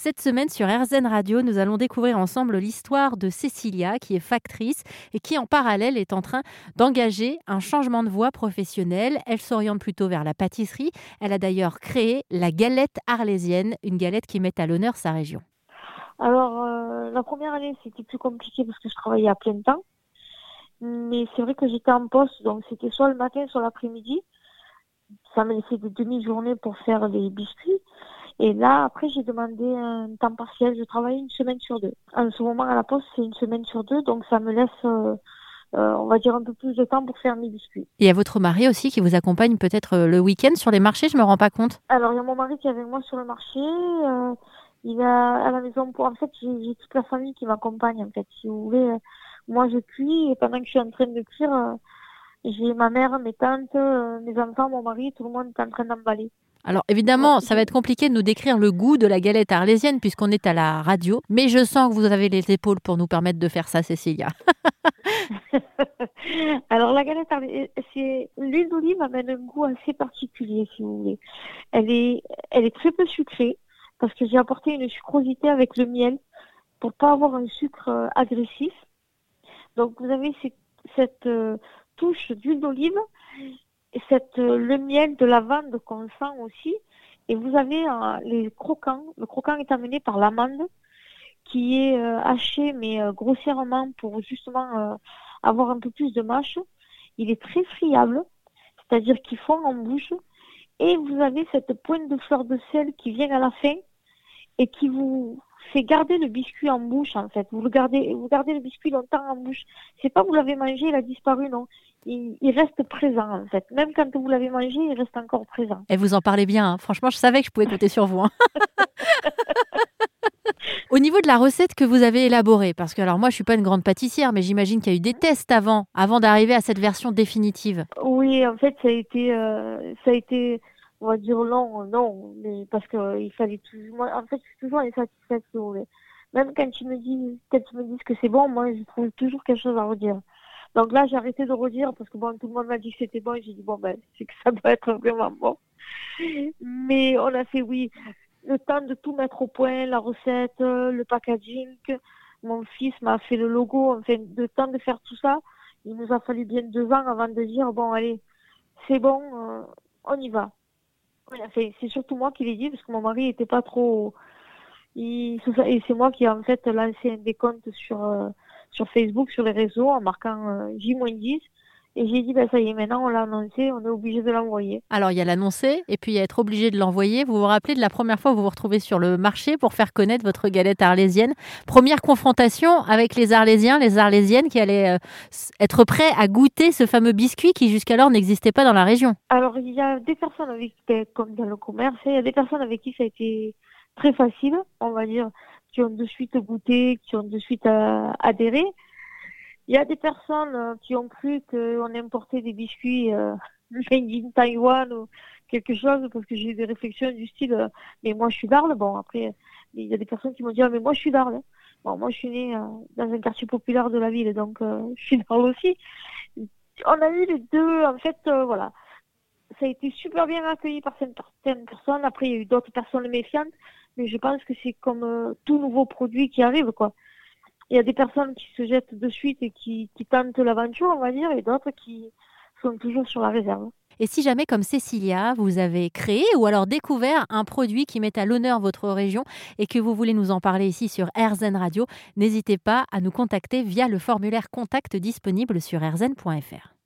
Cette semaine sur RZN Radio, nous allons découvrir ensemble l'histoire de Cécilia, qui est factrice et qui en parallèle est en train d'engager un changement de voie professionnelle. Elle s'oriente plutôt vers la pâtisserie. Elle a d'ailleurs créé la galette arlésienne, une galette qui met à l'honneur sa région. Alors, euh, la première année, c'était plus compliqué parce que je travaillais à plein temps. Mais c'est vrai que j'étais en poste, donc c'était soit le matin, soit l'après-midi. Ça me laissait des demi-journées pour faire les biscuits. Et là, après, j'ai demandé un temps partiel. Je travaille une semaine sur deux. En ce moment, à la poste, c'est une semaine sur deux, donc ça me laisse, euh, euh, on va dire, un peu plus de temps pour faire mes biscuits. Et il y a votre mari aussi qui vous accompagne peut-être euh, le week-end sur les marchés, je me rends pas compte. Alors, il y a mon mari qui est avec moi sur le marché. Euh, il est à la maison pour. En fait, j'ai toute la famille qui m'accompagne. En fait, si vous voulez, euh, moi je cuis et pendant que je suis en train de cuire, j'ai ma mère, mes tantes, mes enfants, mon mari, tout le monde est en train d'emballer. Alors évidemment, ça va être compliqué de nous décrire le goût de la galette arlésienne puisqu'on est à la radio, mais je sens que vous avez les épaules pour nous permettre de faire ça, Cécilia. Alors la galette, arlé- c'est l'huile d'olive amène un goût assez particulier, si vous voulez. Elle est, elle est très peu sucrée parce que j'ai apporté une sucrosité avec le miel pour pas avoir un sucre euh, agressif. Donc vous avez cette euh, touche d'huile d'olive, euh, le miel de lavande qu'on sent aussi, et vous avez euh, les croquants. Le croquant est amené par l'amande qui est euh, haché mais grossièrement pour justement avoir un peu plus de mâche. Il est très friable, c'est-à-dire qu'il fond en bouche. Et vous avez cette pointe de fleur de sel qui vient à la fin et qui vous fait garder le biscuit en bouche en fait. Vous le gardez, vous gardez le biscuit longtemps en bouche. C'est pas vous l'avez mangé, il a disparu, non. Il, il reste présent en fait. Même quand vous l'avez mangé, il reste encore présent. Et vous en parlez bien. hein. Franchement, je savais que je pouvais compter sur vous. hein. Au niveau de la recette que vous avez élaborée, parce que alors moi je suis pas une grande pâtissière, mais j'imagine qu'il y a eu des tests avant, avant d'arriver à cette version définitive. Oui, en fait, ça a été, euh, ça a été, on va dire long, non, mais parce que euh, il fallait toujours, moi, en fait, je suis toujours insatisfaite, si vous. Même quand ils me disent, quand ils me disent que c'est bon, moi, je trouve toujours quelque chose à redire. Donc là, j'ai arrêté de redire parce que bon, tout le monde m'a dit que c'était bon et j'ai dit bon, ben, c'est que ça doit être vraiment bon. Mais on a fait, oui, le temps de tout mettre au point, la recette, euh, le packaging. Mon fils m'a fait le logo, enfin, le temps de faire tout ça. Il nous a fallu bien deux ans avant de dire bon, allez, c'est bon, euh, on y va. C'est surtout moi qui l'ai dit parce que mon mari était pas trop. Il... Et c'est moi qui ai en fait lancé un décompte sur, euh, sur Facebook, sur les réseaux, en marquant euh, J-10. Et j'ai dit, ben ça y est, maintenant on l'a annoncé, on est obligé de l'envoyer. Alors il y a l'annoncer et puis il y a être obligé de l'envoyer. Vous vous rappelez de la première fois où vous vous retrouvez sur le marché pour faire connaître votre galette arlésienne? Première confrontation avec les Arlésiens, les Arlésiennes qui allaient euh, être prêts à goûter ce fameux biscuit qui jusqu'alors n'existait pas dans la région. Alors, il y a des personnes avec ben, comme dans le commerce, il y a des personnes avec qui ça a été très facile, on va dire, qui ont de suite goûté, qui ont de suite euh, adhéré. Il y a des personnes euh, qui ont cru qu'on importait des biscuits euh, made in Taïwan ou quelque chose, parce que j'ai eu des réflexions du style, euh, mais moi je suis d'Arles. Bon, après, il y a des personnes qui m'ont dit, ah, mais moi je suis d'Arles. Bon, moi je suis née euh, dans un quartier populaire de la ville, donc je suis d'Arles aussi. On a eu les deux, en fait, voilà ça a été super bien accueilli par certaines personnes. Après, il y a eu d'autres personnes méfiantes, mais je pense que c'est comme tout nouveau produit qui arrive, quoi. Il y a des personnes qui se jettent de suite et qui, qui tentent l'aventure, on va dire, et d'autres qui sont toujours sur la réserve. Et si jamais, comme Cécilia, vous avez créé ou alors découvert un produit qui met à l'honneur votre région et que vous voulez nous en parler ici sur RZN Radio, n'hésitez pas à nous contacter via le formulaire contact disponible sur rzn.fr.